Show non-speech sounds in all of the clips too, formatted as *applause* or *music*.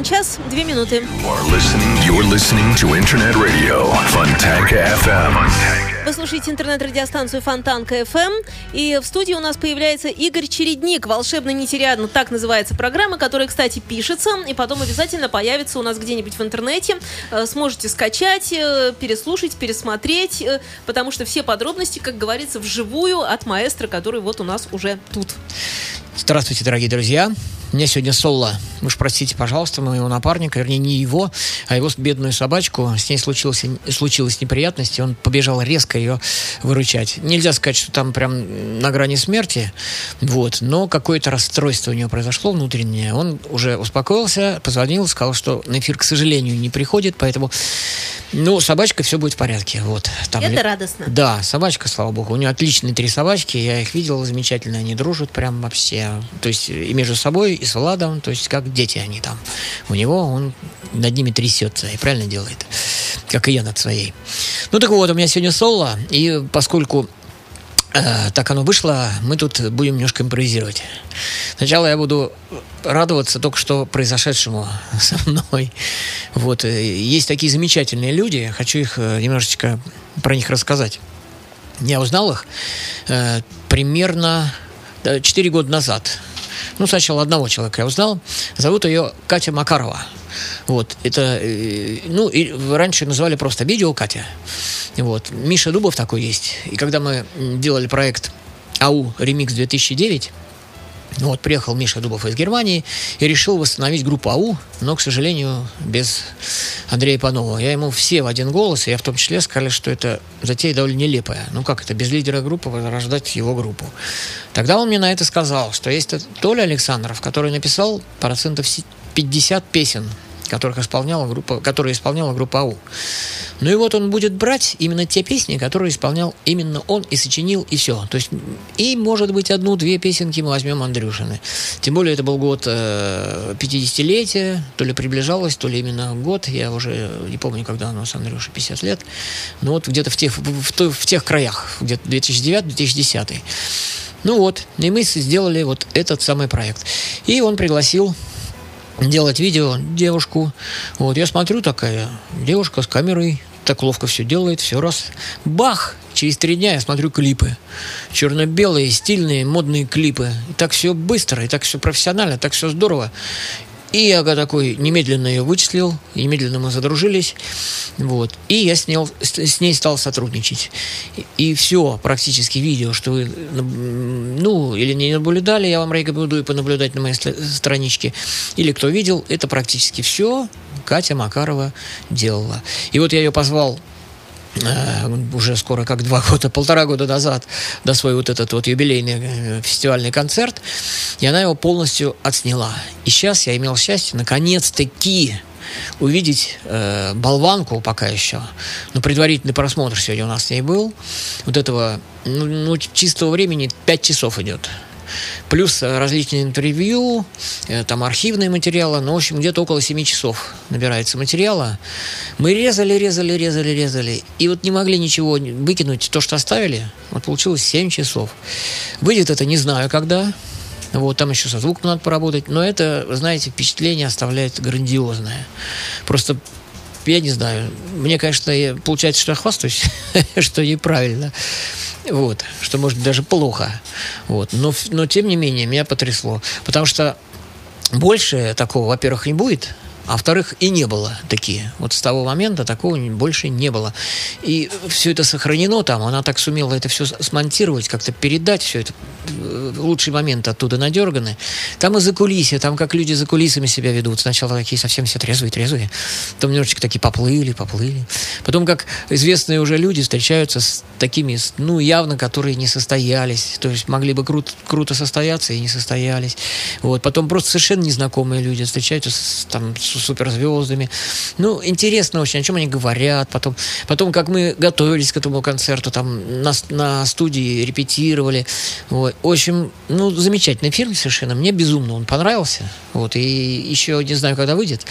21 час, 2 минуты. You're listening, you're listening to Internet Radio Fontanka FM. Вы слушаете интернет-радиостанцию Фонтанка FM, и в студии у нас появляется Игорь Чередник, «Волшебный нетериадно», так называется программа, которая, кстати, пишется, и потом обязательно появится у нас где-нибудь в интернете. Э, Сможете скачать, э, переслушать, пересмотреть, э, потому что все подробности, как говорится, вживую от маэстро, который вот у нас уже тут. Здравствуйте, дорогие друзья. У меня сегодня соло. Уж простите, пожалуйста, моего напарника, вернее, не его, а его бедную собачку. С ней случилась, случилась неприятность, и он побежал резко ее выручать. Нельзя сказать, что там прям на грани смерти, вот, но какое-то расстройство у него произошло внутреннее. Он уже успокоился, позвонил, сказал, что на эфир, к сожалению, не приходит, поэтому, ну, собачка все будет в порядке. Вот, там Это радостно. да, собачка, слава богу. У нее отличные три собачки. Я их видел замечательно. Они дружат прям вообще. То есть и между собой, и с Владом. То есть как дети они там. У него он над ними трясется и правильно делает. Как и я над своей. Ну так вот, у меня сегодня соло. И поскольку э, так оно вышло, мы тут будем немножко импровизировать. Сначала я буду радоваться только что произошедшему *laughs* со мной. Вот. э, Есть такие замечательные люди, хочу их э, немножечко про них рассказать. Я узнал их э, примерно 4 года назад. Ну, сначала одного человека я узнал. Зовут ее Катя Макарова. Вот, это, э, ну, и раньше называли просто видео Катя. Вот, Миша Дубов такой есть. И когда мы делали проект АУ Ремикс 2009, ну Вот, приехал Миша Дубов из Германии и решил восстановить группу АУ, но, к сожалению, без Андрея Панова. Я ему все в один голос, и я в том числе сказали, что это затея довольно нелепая. Ну как это, без лидера группы возрождать его группу? Тогда он мне на это сказал, что есть Толя Александров, который написал процентов 50 песен, которых исполняла группа, которые исполняла группа АУ. Ну и вот он будет брать именно те песни, которые исполнял именно он и сочинил, и все. То есть, и, может быть, одну-две песенки мы возьмем Андрюшины. Тем более, это был год э, 50-летия, то ли приближалось, то ли именно год, я уже не помню, когда у нас Андрюше 50 лет, но вот где-то в тех, в, в, в тех краях, где-то 2009-2010. Ну вот, и мы сделали вот этот самый проект. И он пригласил делать видео девушку. Вот, я смотрю, такая девушка с камерой, так ловко все делает, все раз. Бах! Через три дня я смотрю клипы. Черно-белые, стильные, модные клипы. И так все быстро, и так все профессионально, так все здорово. И я такой немедленно ее вычислил, немедленно мы задружились. Вот. И я снял, с, с ней стал сотрудничать. И, и все практически видео, что вы, ну, или не наблюдали, я вам рекомендую понаблюдать на моей страничке. Или кто видел, это практически все Катя Макарова делала. И вот я ее позвал уже скоро как два *laughs* года, полтора года назад, до свой вот этот вот юбилейный э, фестивальный концерт, и она его полностью отсняла. И сейчас я имел счастье, наконец-таки, увидеть э, болванку пока еще. Но предварительный просмотр сегодня у нас с ней был. Вот этого ну, ну, чистого времени 5 часов идет плюс э, различные интервью, э, там архивные материалы, ну, в общем, где-то около 7 часов набирается материала. Мы резали, резали, резали, резали, и вот не могли ничего выкинуть, то, что оставили, вот получилось 7 часов. Выйдет это не знаю когда, вот, там еще со звуком надо поработать, но это, знаете, впечатление оставляет грандиозное. Просто я не знаю. Мне, конечно, получается, что я хвастаюсь, *laughs* что неправильно. Вот, что может даже плохо. Вот. Но, но тем не менее, меня потрясло. Потому что больше такого, во-первых, не будет а во-вторых, и не было такие. Вот с того момента такого больше не было. И все это сохранено там, она так сумела это все смонтировать, как-то передать все это. Э, лучший момент оттуда надерганы. Там и за кулисье, там как люди за кулисами себя ведут. Сначала такие совсем все трезвые-трезвые, потом немножечко такие поплыли, поплыли. Потом как известные уже люди встречаются с такими, ну, явно, которые не состоялись. То есть могли бы кру- круто состояться и не состоялись. Вот. Потом просто совершенно незнакомые люди встречаются с, там, с суперзвездами. Ну, интересно очень, о чем они говорят. Потом, потом как мы готовились к этому концерту, там на, на студии репетировали. Вот. В общем, ну, замечательный фильм совершенно. Мне безумно он понравился. Вот. И еще не знаю, когда выйдет.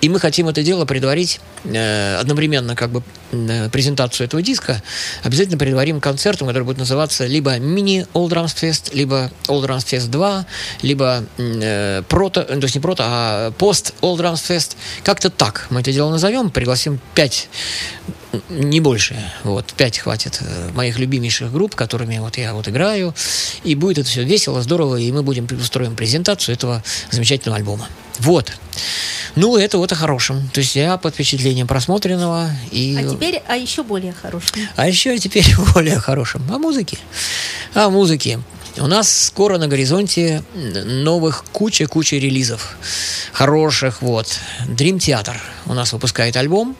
И мы хотим это дело предварить э, одновременно как бы э, презентацию этого диска. Обязательно предварим концертом, который будет называться либо мини All Drums Fest, либо All Drums Fest 2, либо э, прото, то есть не прото, а пост All Drums Fest. Как-то так мы это дело назовем. Пригласим пять, не больше, вот, пять хватит э, моих любимейших групп, которыми вот я вот играю. И будет это все весело, здорово, и мы будем устроим презентацию этого замечательного альбома. Вот. Ну, это вот о хорошем. То есть я под впечатлением просмотренного. И... А теперь о еще более хорошем. А еще теперь *laughs* более хорошем. О музыке. О музыке. У нас скоро на горизонте новых куча-куча релизов. Хороших, вот. Dream Theater у нас выпускает альбом.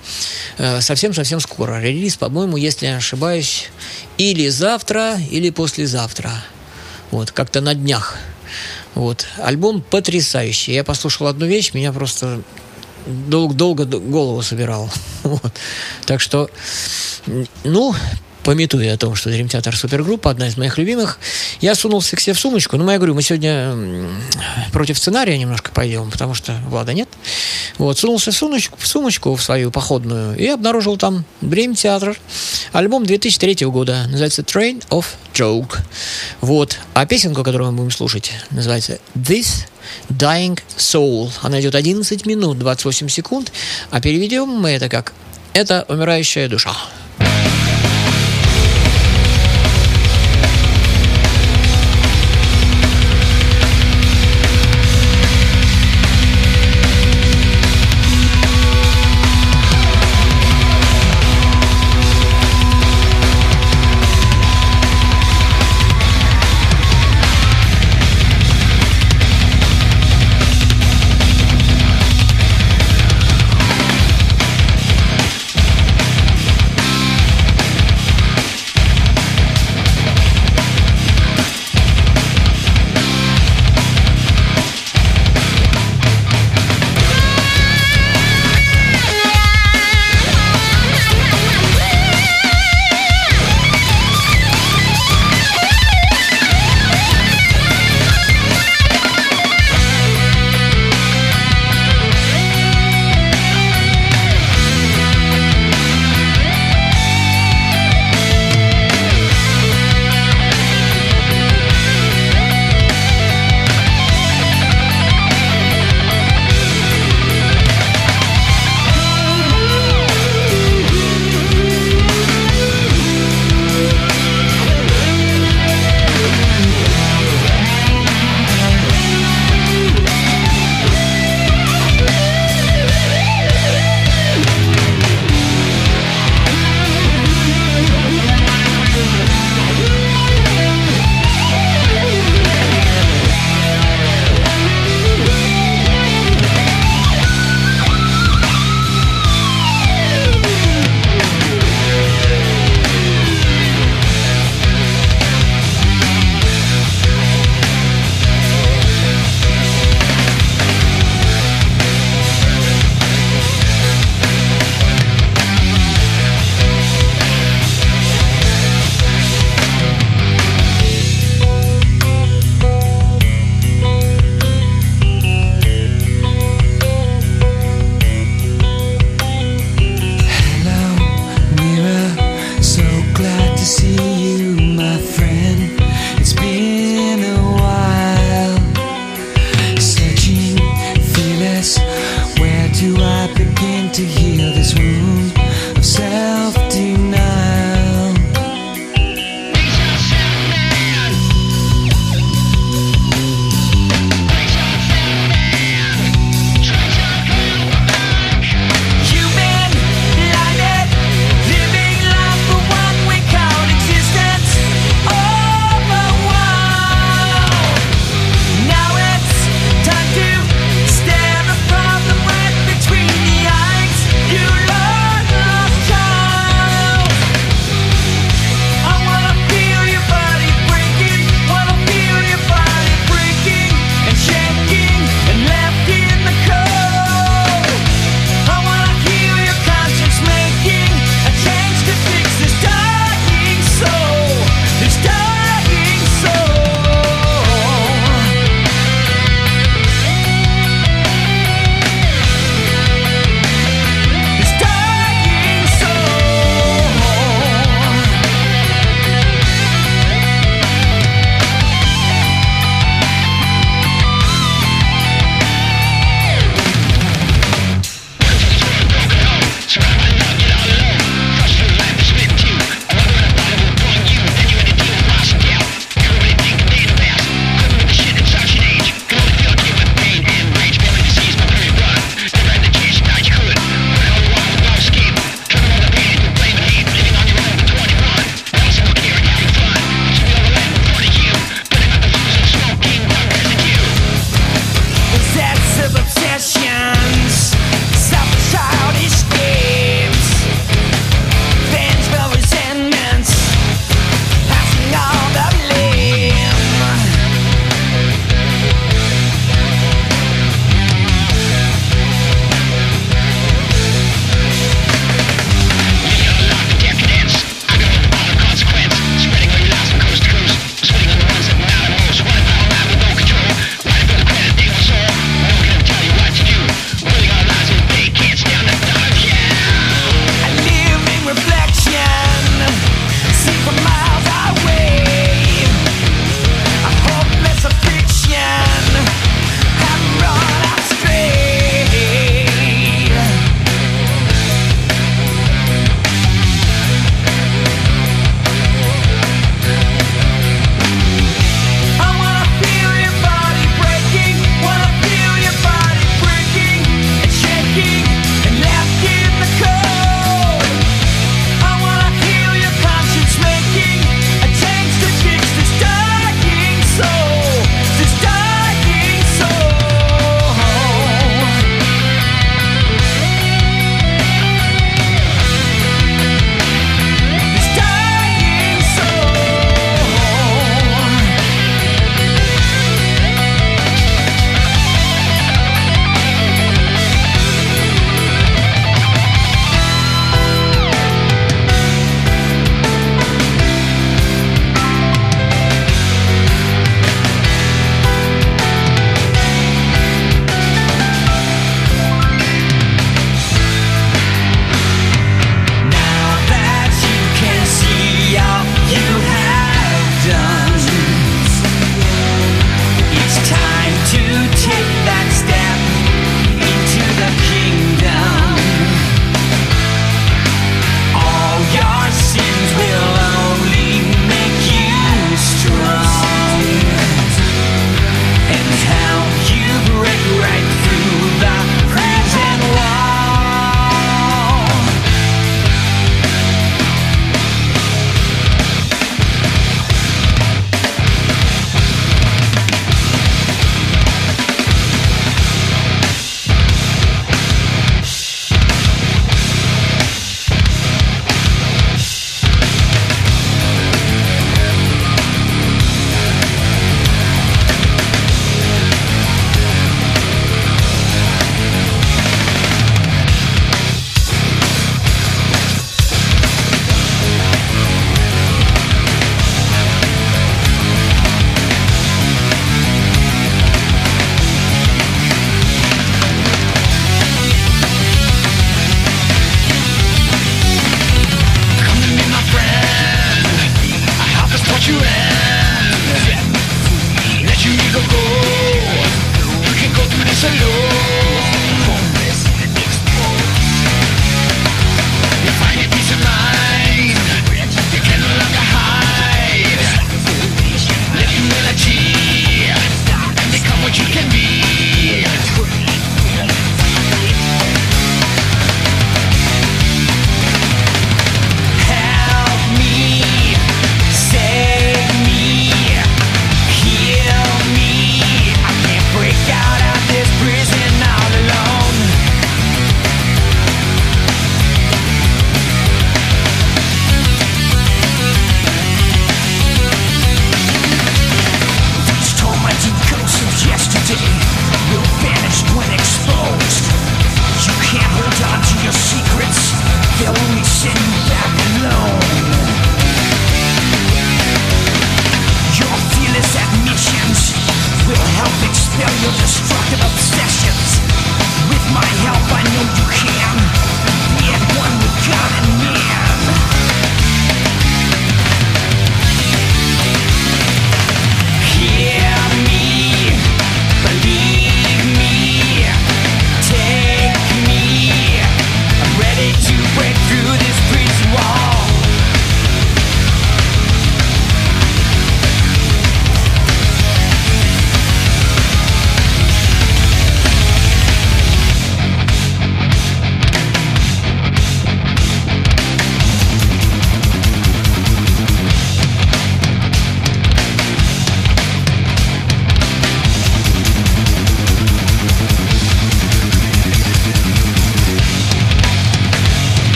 Э, совсем-совсем скоро. Релиз, по-моему, если не ошибаюсь, или завтра, или послезавтра. Вот, как-то на днях. Вот. Альбом потрясающий. Я послушал одну вещь, меня просто долго, долго голову собирал. *laughs* Вот. Так что, ну, пометуя о том, что Theater супергруппа, одна из моих любимых, я сунулся к себе в сумочку. Ну, я говорю, мы сегодня против сценария немножко пойдем, потому что Влада нет. Вот, сунулся в сумочку, в сумочку в свою походную и обнаружил там Theater, альбом 2003 года, называется Train of Joke. Вот. А песенку, которую мы будем слушать, называется This Dying Soul. Она идет 11 минут 28 секунд, а переведем мы это как «Это умирающая душа».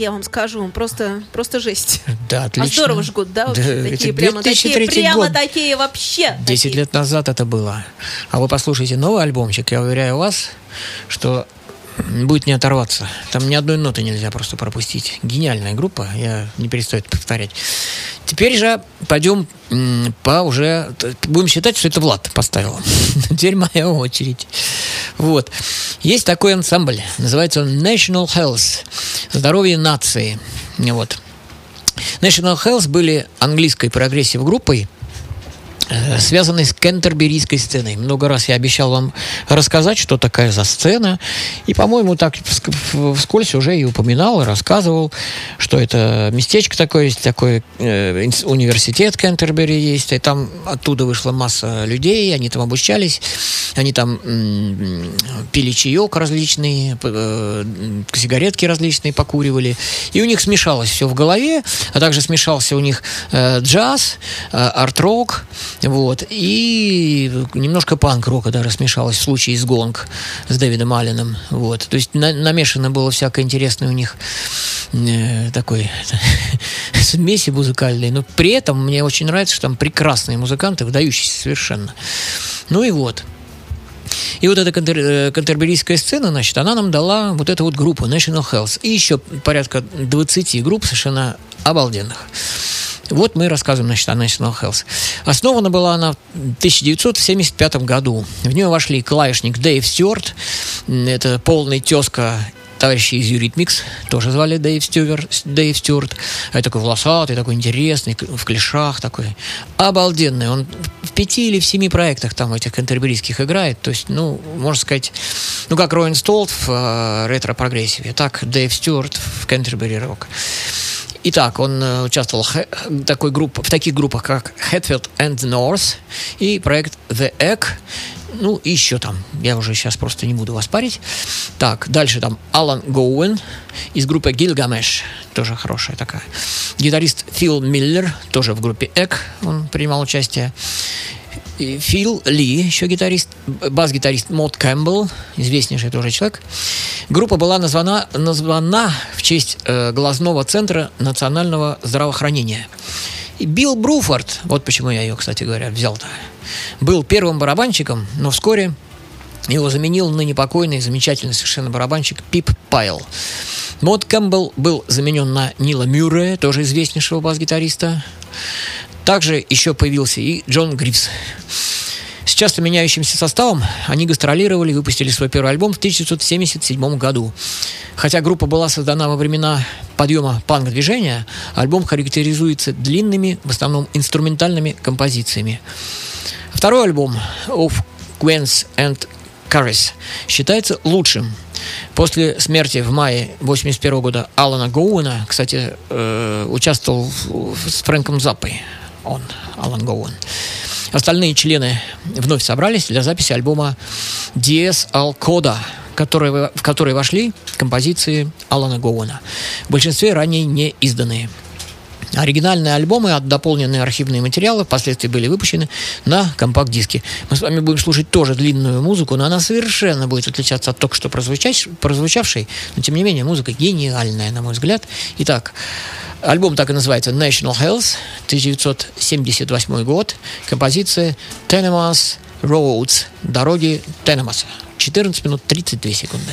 Я вам скажу, просто, просто жесть. Да, отлично. А здорово жгут, да? Да, такие прямо такие, 2003 прямо год. такие вообще. 10 такие. лет назад это было. А вы послушайте новый альбомчик, я уверяю вас, что будет не оторваться. Там ни одной ноты нельзя просто пропустить. Гениальная группа, я не перестаю это повторять. Теперь же пойдем по уже... Будем считать, что это Влад поставил. *laughs* Теперь моя очередь. Вот. Есть такой ансамбль, называется он National Health. Здоровье нации. Вот. National Health были английской прогрессив э, связанной с кентерберийской сценой. Много раз я обещал вам рассказать, что такое за сцена. И, по-моему, так вск- вскользь уже и упоминал, и рассказывал, что это местечко такое есть, такой э, университет Кентербери есть, и там оттуда вышла масса людей, они там обучались, они там м, пили чаек различный, п- э, сигаретки различные покуривали, и у них смешалось все в голове, а также смешался у них э, джаз, э, арт-рок, вот, и немножко панк-рока даже смешалось в случае с Гонг с Дэвидом Алленом, вот, то есть на- намешано было всякое интересное у них э, такой *laughs* смеси музыкальной, но при этом мне очень нравится, что там прекрасные музыканты, выдающиеся совершенно. Ну и вот. И вот эта кантер, э, кантерберийская сцена, значит, она нам дала вот эту вот группу National Health. И еще порядка 20 групп совершенно обалденных. Вот мы рассказываем, значит, о National Health. Основана была она в 1975 году. В нее вошли клавишник Дэйв Стюарт, это полный тезка товарища из Eurythmics, тоже звали Дэйв, Стювер, Дэйв Стюарт. Это такой волосатый, такой интересный, в клешах такой. Обалденный. Он в пяти или в семи проектах там этих кантерберийских играет. То есть, ну, можно сказать, ну, как Роин Столт в э, ретро-прогрессиве, так Дэйв Стюарт в Кентербери Рок. Итак, он э, участвовал в, такой групп, в таких группах, как Hatfield and North и проект The Egg. Ну, и еще там. Я уже сейчас просто не буду вас парить. Так, дальше там Алан Гоуэн из группы Гильгамеш. Тоже хорошая такая. Гитарист Фил Миллер, тоже в группе Egg он принимал участие. Фил Ли, еще гитарист, бас-гитарист Мот Кэмпбелл, известнейший тоже человек. Группа была названа, названа в честь э, глазного центра национального здравоохранения. И Билл Бруфорд, вот почему я ее, кстати говоря, взял-то, был первым барабанщиком, но вскоре его заменил ныне покойный, замечательный совершенно барабанщик Пип Пайл. Мот Кэмпбелл был заменен на Нила Мюррея, тоже известнейшего бас-гитариста. Также еще появился и Джон Грифс. С часто меняющимся составом они гастролировали и выпустили свой первый альбом в 1977 году. Хотя группа была создана во времена подъема панк-движения, альбом характеризуется длинными, в основном инструментальными композициями. Второй альбом Of Queens and Caris считается лучшим. После смерти в мае 81 года Алана Гоуэна, кстати, э, участвовал с Фрэнком Заппой, он, Алан Гоуэн. Остальные члены вновь собрались для записи альбома Coda, который- в который вошли композиции Алана Гоуэна. В большинстве ранее не изданные. Оригинальные альбомы, а дополненные архивные материалы впоследствии были выпущены на компакт-диске. Мы с вами будем слушать тоже длинную музыку, но она совершенно будет отличаться от только что прозвучавшей. Но, тем не менее, музыка гениальная, на мой взгляд. Итак, альбом так и называется National Health, 1978 год. Композиция Tenemas Roads, дороги Тенемаса. 14 минут 32 секунды.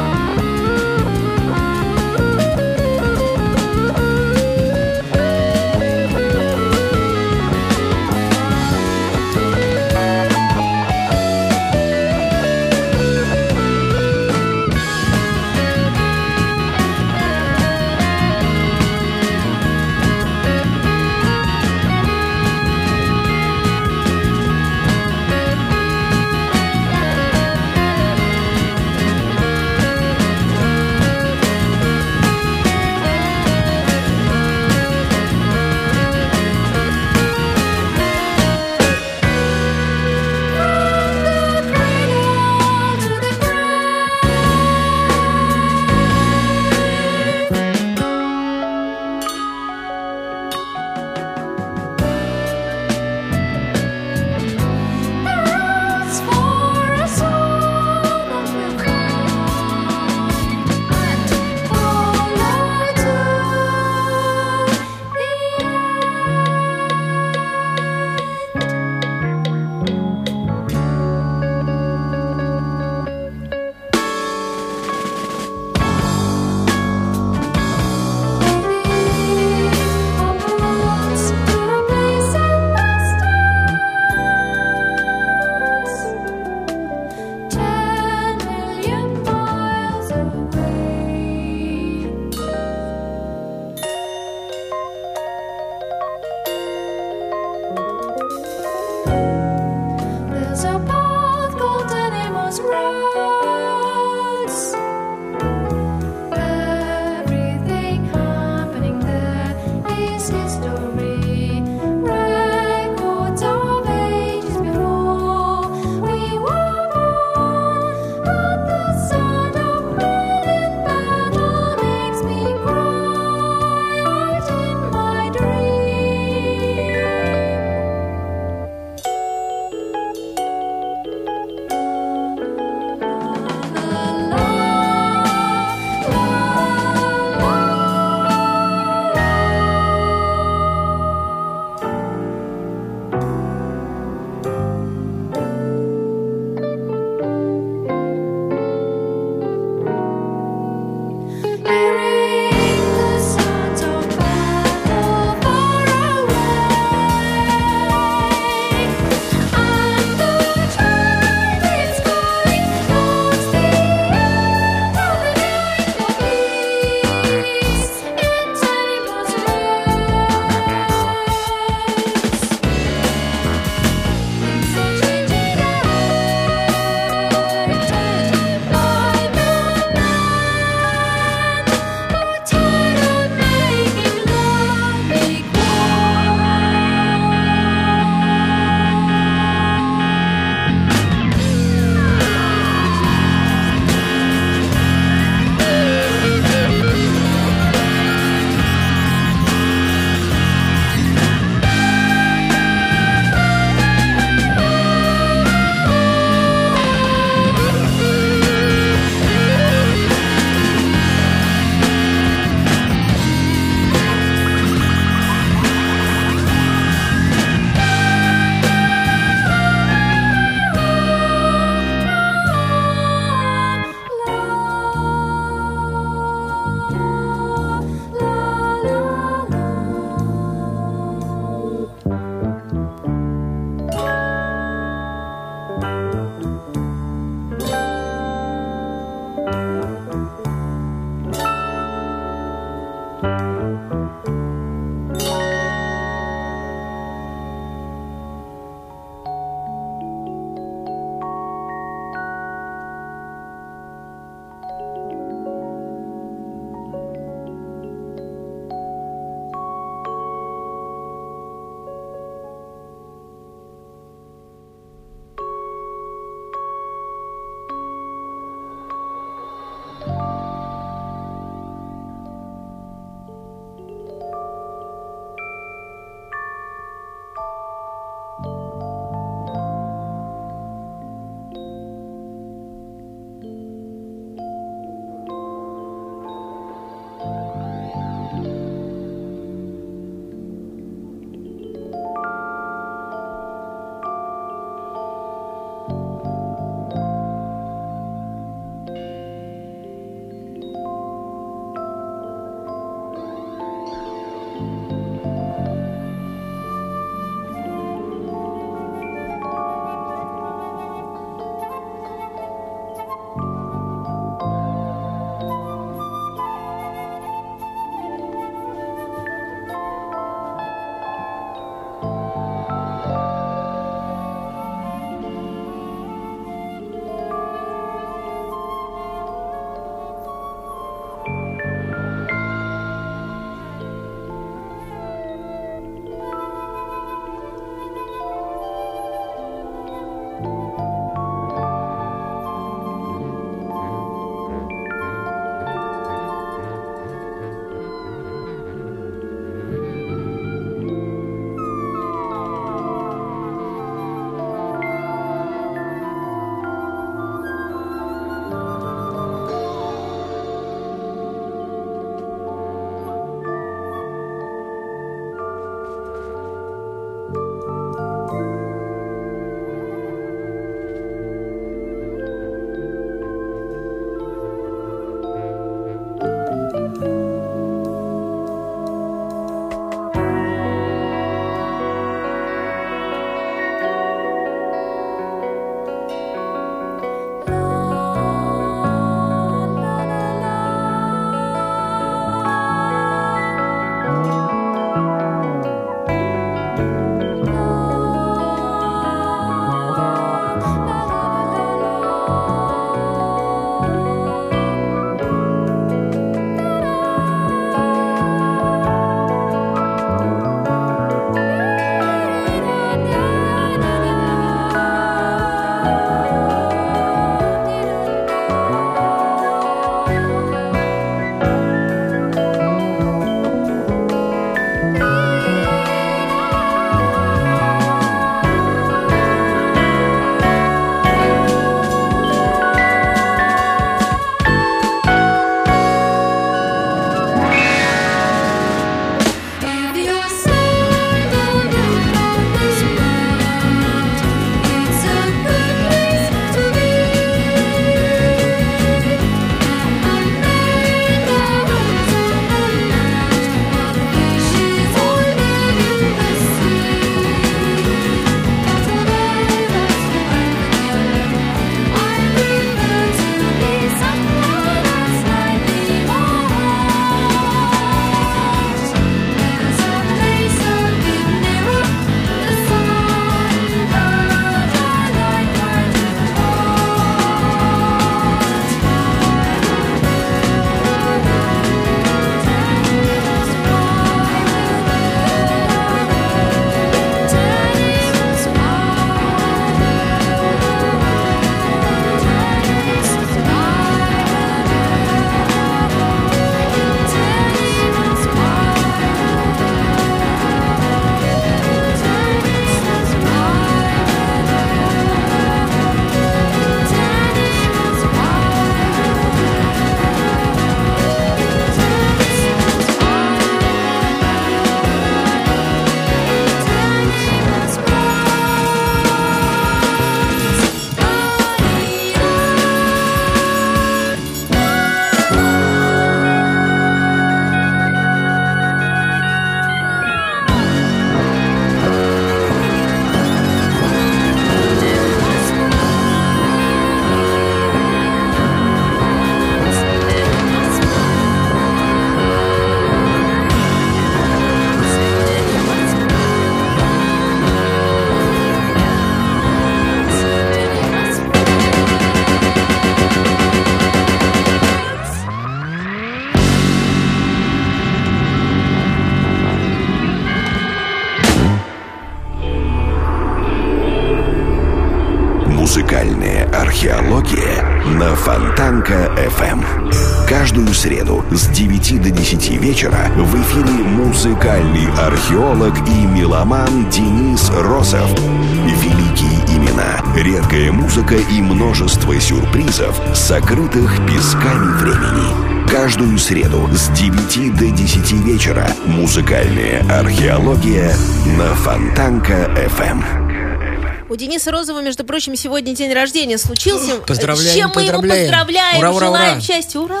Музыка и множество сюрпризов, сокрытых песками времени. Каждую среду с 9 до 10 вечера музыкальная археология на Фонтанка FM. У Дениса Розова, между прочим, сегодня день рождения случился. *gasps* Поздравляем, С чем мы его поздравляем. поздравляем, Ура, ура, желаем ура. счастья, ура!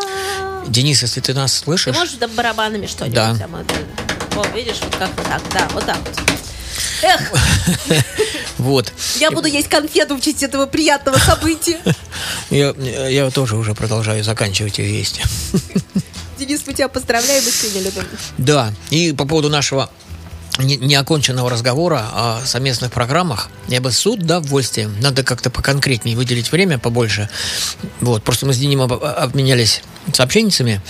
Денис, если ты нас Ты слышишь, можешь да, барабанами что-нибудь? Да. там, О, видишь, вот как так, да, вот так вот. *laughs* Эх, вот. я буду есть конфету в честь этого приятного события. *laughs* Я, я тоже уже продолжаю заканчивать ее есть. Денис, мы тебя поздравляем, искренне любим. Да, и по поводу нашего неоконченного разговора о совместных программах, я бы с удовольствием, надо как-то поконкретнее выделить время побольше. Вот, просто мы с Деним об- обменялись сообщениями,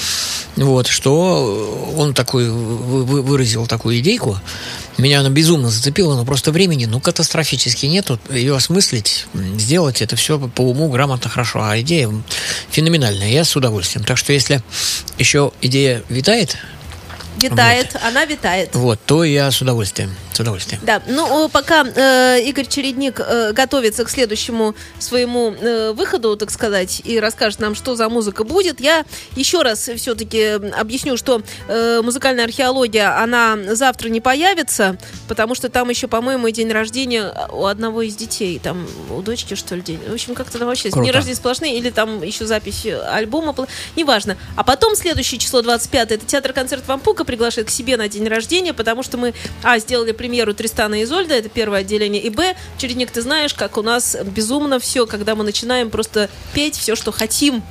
вот, что он вы- выразил такую идейку. Меня она безумно зацепила, но просто времени, ну, катастрофически нету. Ее осмыслить, сделать это все по уму, грамотно, хорошо. А идея феноменальная, я с удовольствием. Так что если еще идея витает, Витает, она витает. вот, то я с удовольствием. С удовольствием. Да, ну э, пока э, Игорь Чередник э, готовится к следующему своему э, выходу, так сказать, и расскажет нам, что за музыка будет, я еще раз все-таки объясню, что э, музыкальная археология, она завтра не появится, потому что там еще, по-моему, день рождения у одного из детей, там у дочки, что ли, день. В общем, как-то там вообще Круто. дни рождения сплошные, или там еще запись альбома, пла- неважно. А потом следующее число 25 это театр-концерт Вампука приглашает к себе на день рождения, потому что мы, а, сделали премьеру Тристана и Изольда, это первое отделение, и, б, Чередник, ты знаешь, как у нас безумно все, когда мы начинаем просто петь все, что хотим.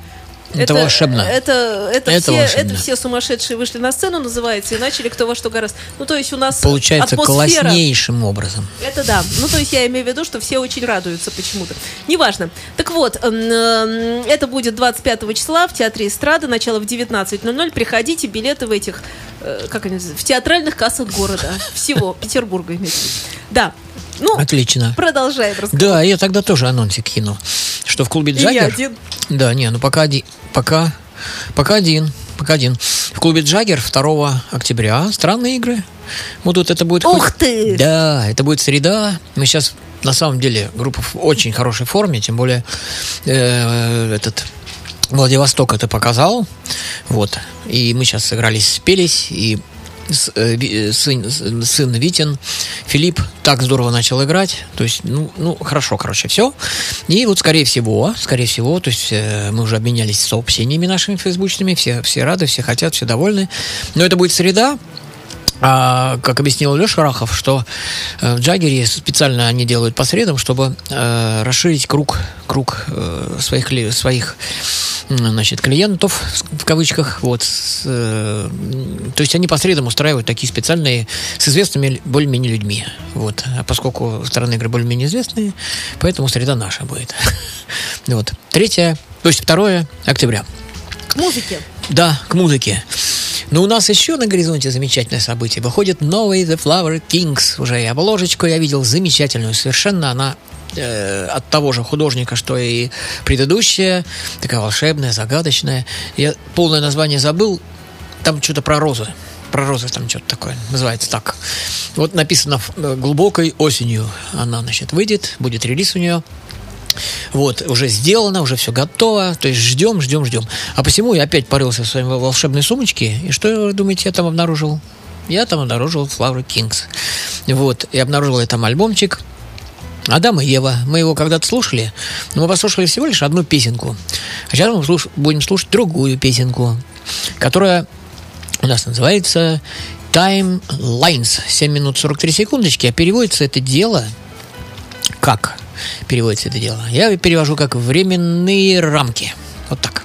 Это волшебно. Это, это, Это все, волшебно. это все сумасшедшие вышли на сцену, называется, и начали кто во что гораздо. Ну, то есть у нас Получается атмосфера... класснейшим образом. Это да. Ну, то есть я имею в виду, что все очень радуются почему-то. Неважно. Так вот, эм, эм, это будет 25 числа в Театре эстрады, начало в 19.00. Приходите, билеты в этих, э, как они называются, в театральных кассах города. Всего, Петербурга имеется. Да. Ну, Отлично. продолжаем разговор. Да, я тогда тоже анонсик кину. Что в клубе И Джаггер... я один. Да, не, ну пока один. Пока, пока один. Пока один. В клубе Джаггер 2 октября. Странные игры. Вот тут это будет... Ух ты! Да, это будет среда. Мы сейчас, на самом деле, группа в очень хорошей форме, тем более э, этот... Владивосток это показал, вот, и мы сейчас сыгрались, спелись, и сын, с- сын Витин, Филипп так здорово начал играть, то есть, ну, ну, хорошо, короче, все. И вот, скорее всего, скорее всего, то есть э, мы уже обменялись сообщениями нашими фейсбучными, все, все рады, все хотят, все довольны. Но это будет среда, а, как объяснил Леша Рахов, что э, в Джаггере специально они делают по средам, чтобы э, расширить круг, круг э, своих, своих значит, клиентов, в кавычках. Вот, с, э, то есть они по средам устраивают такие специальные с известными более-менее людьми. Вот. А поскольку стороны игры более-менее известные, поэтому среда наша будет. *laughs* Вот. Третье, то есть 2 октября. К музыке. Да, к музыке. Но у нас еще на горизонте замечательное событие. Выходит новый The Flower Kings. Уже и обложечку я видел замечательную. Совершенно она э, от того же художника, что и предыдущая. Такая волшебная, загадочная. Я полное название забыл. Там что-то про розы. Про розы там что-то такое. Называется так. Вот написано э, глубокой осенью. Она, значит, выйдет. Будет релиз у нее. Вот, уже сделано, уже все готово. То есть ждем, ждем, ждем. А посему я опять порылся в своей волшебной сумочке. И что, вы думаете, я там обнаружил? Я там обнаружил Flower Kings. Вот, и обнаружил я там альбомчик Адам и Ева. Мы его когда-то слушали, но мы послушали всего лишь одну песенку. А сейчас мы слуш- будем слушать другую песенку, которая у нас называется Time Lines. 7 минут 43 секундочки. А переводится это дело как переводится это дело? Я перевожу как временные рамки. Вот так.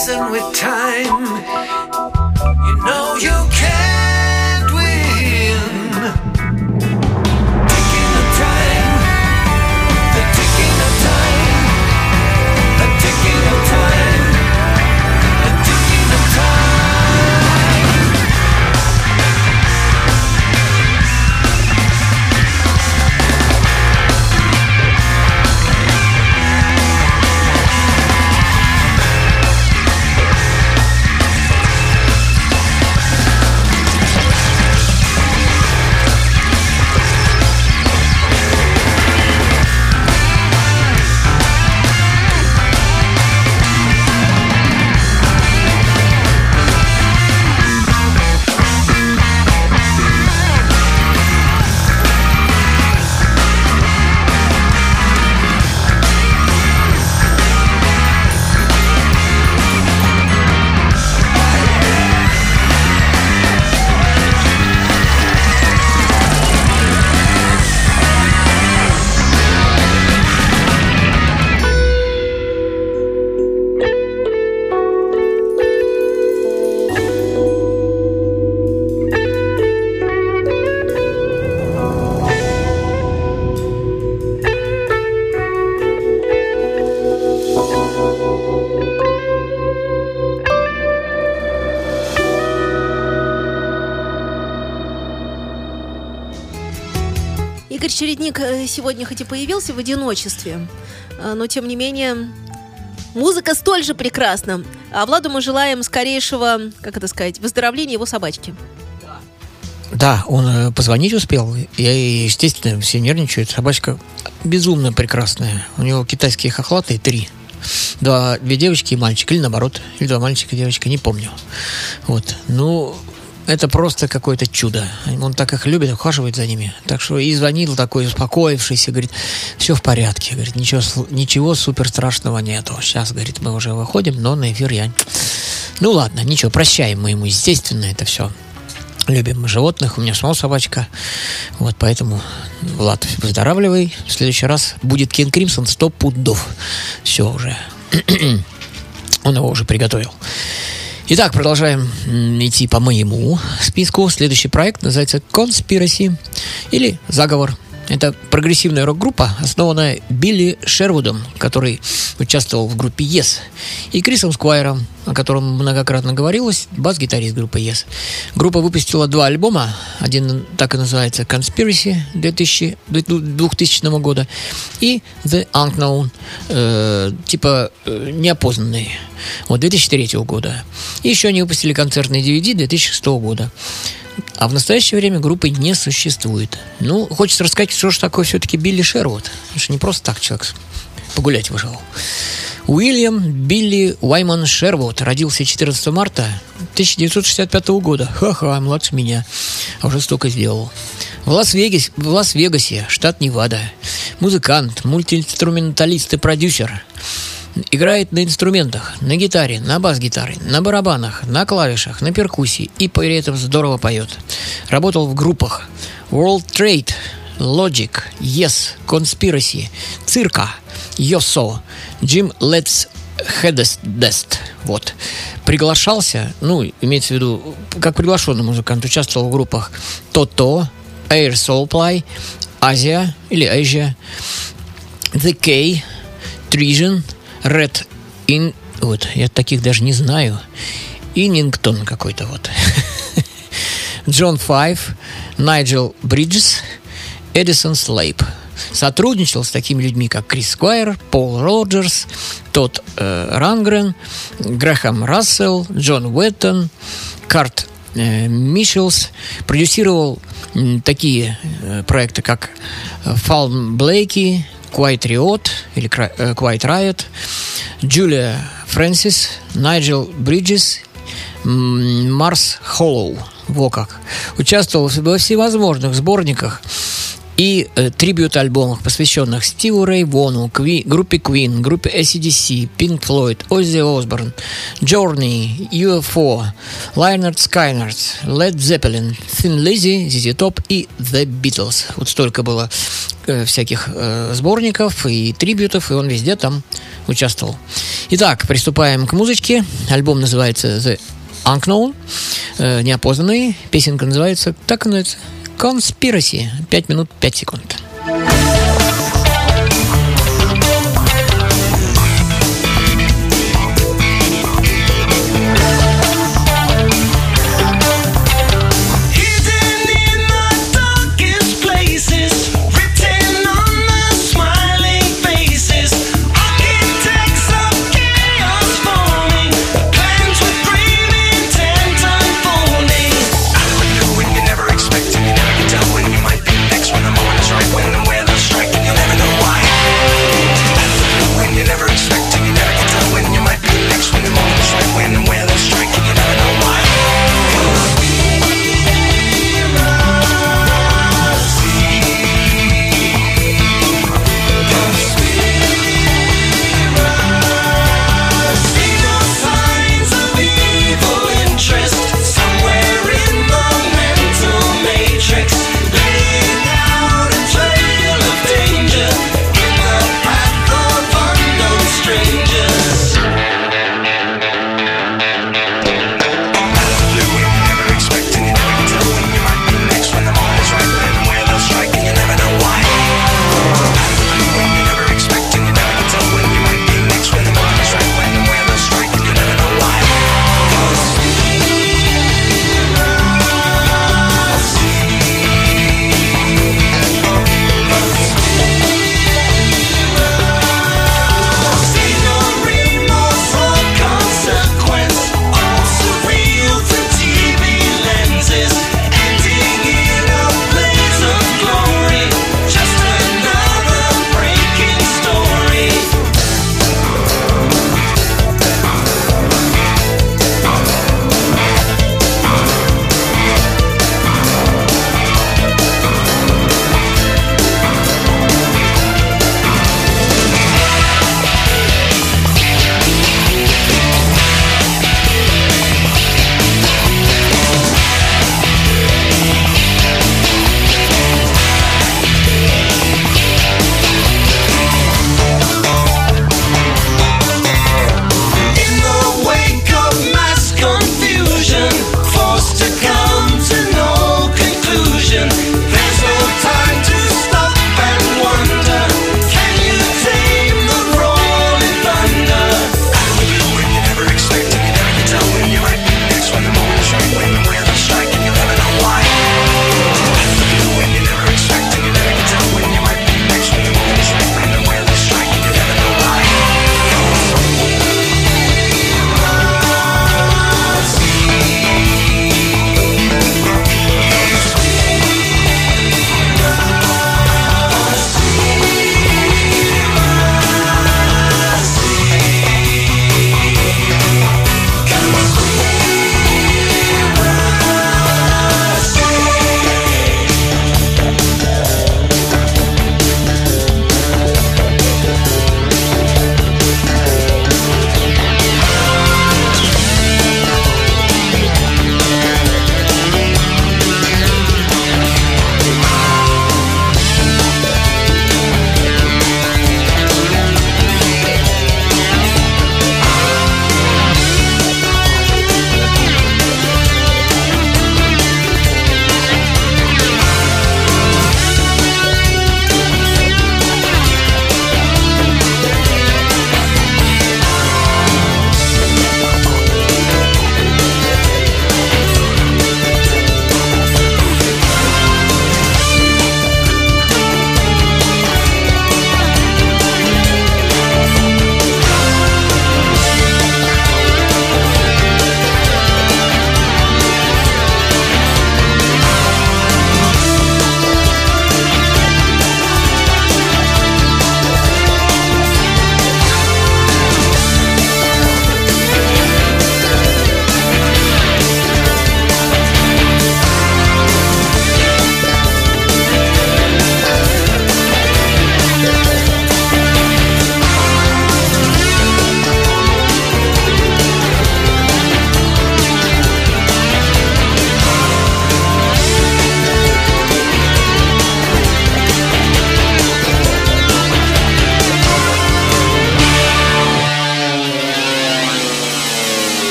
Racing with time, сегодня хоть и появился в одиночестве, э, но тем не менее музыка столь же прекрасна. А Владу мы желаем скорейшего, как это сказать, выздоровления его собачки. Да, он э, позвонить успел. Я, естественно, все нервничают. Собачка безумно прекрасная. У него китайские хохлатые три. Два, две девочки и мальчик. Или наоборот. Или два мальчика и девочка. Не помню. Вот. Ну, это просто какое-то чудо. Он так их любит, ухаживает за ними. Так что и звонил такой успокоившийся, говорит, все в порядке, говорит, ничего, ничего супер страшного нету. Сейчас, говорит, мы уже выходим, но на эфир я... Ну ладно, ничего, прощаем мы ему, естественно, это все. Любим мы животных, у меня самого собачка. Вот поэтому, Влад, выздоравливай. В следующий раз будет Кен Кримсон 100 пудов. Все уже. *clears throat* Он его уже приготовил. Итак, продолжаем идти по моему списку. Следующий проект называется Conspiracy или Заговор. Это прогрессивная рок-группа, основанная Билли Шервудом, который участвовал в группе Yes, и Крисом Сквайром, о котором многократно говорилось, бас-гитарист группы Yes. Группа выпустила два альбома. Один так и называется Conspiracy 2000, 2000 года и The Unknown, э, типа э, неопознанные, вот 2003 года. И еще они выпустили концертный DVD 2006 года. А в настоящее время группы не существует. Ну, хочется рассказать, что же такое все-таки Билли Шервуд. Это же не просто так человек погулять вышел. Уильям Билли Уайман Шервуд родился 14 марта 1965 года. Ха-ха, младше меня. А уже столько сделал. В Лас-Вегасе, в Лас-Вегасе, штат Невада. Музыкант, мультиинструменталист и продюсер. Играет на инструментах, на гитаре, на бас-гитаре, на барабанах, на клавишах, на перкуссии и при этом здорово поет. Работал в группах World Trade, Logic, Yes, Conspiracy, Цирка, Йосо, Jim Let's Headest. Вот. Приглашался, ну, имеется в виду, как приглашенный музыкант, участвовал в группах Тото, Air Supply, Азия или Asia, The K, Trision, Red In... Вот, я таких даже не знаю. Иннингтон какой-то вот. *laughs* Джон Файв, Найджел Бриджес, Эдисон Слейп. Сотрудничал с такими людьми, как Крис Сквайр, Пол Роджерс, Тодд э, Рангрен, Грэхэм Рассел, Джон Уэттон, Карт э, Мишелс. Продюсировал м, такие э, проекты, как э, Фалм Блейки, Quiet Riot или э, Quiet Riot, Фрэнсис, Найджел Бриджес, м, Марс Холлоу. Во как. Участвовал во всевозможных сборниках и э, трибют-альбомах, посвященных Стиву Рэй Вону, Кви- группе Queen, группе ACDC, Pink Floyd, Оззи Осборн, Journey, UFO, Lynyrd Skynyrd, Led Zeppelin, Thin Lizzy, ZZ Top и The Beatles. Вот столько было всяких э, сборников и трибютов, и он везде там участвовал. Итак, приступаем к музычке. Альбом называется The Unknown, э, неопознанный. Песенка называется, так называется, Conspiracy. 5 минут 5 секунд. Hidden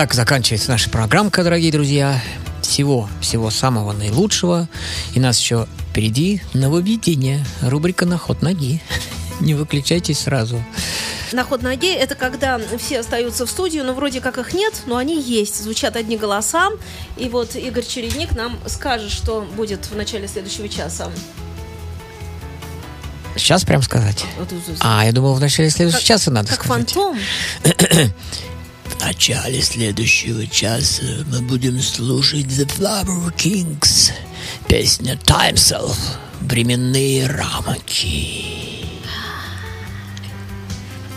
Итак, заканчивается наша программка, дорогие друзья. Всего, всего самого наилучшего. И нас еще впереди нововведение. Рубрика «На ход ноги». *laughs* Не выключайтесь сразу. На ход ноги это когда все остаются в студию, но вроде как их нет, но они есть. Звучат одни голоса. И вот Игорь Чередник нам скажет, что будет в начале следующего часа. Сейчас прям сказать. А, я думал, в начале следующего Как- часа надо как сказать. фантом. *clears throat* *clears throat* В начале следующего часа мы будем слушать The Flower Kings. Песня Time Self. Временные рамки.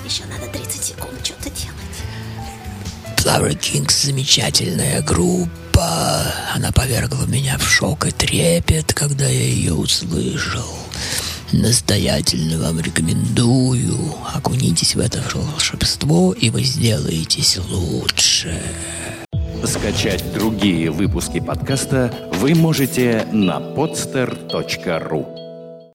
Еще надо 30 секунд что-то делать. Flower Kings замечательная группа. Она повергла меня в шок и трепет, когда я ее услышал. Настоятельно вам рекомендую. Окунитесь в это волшебство, и вы сделаетесь лучше. Скачать другие выпуски подкаста вы можете на podster.ru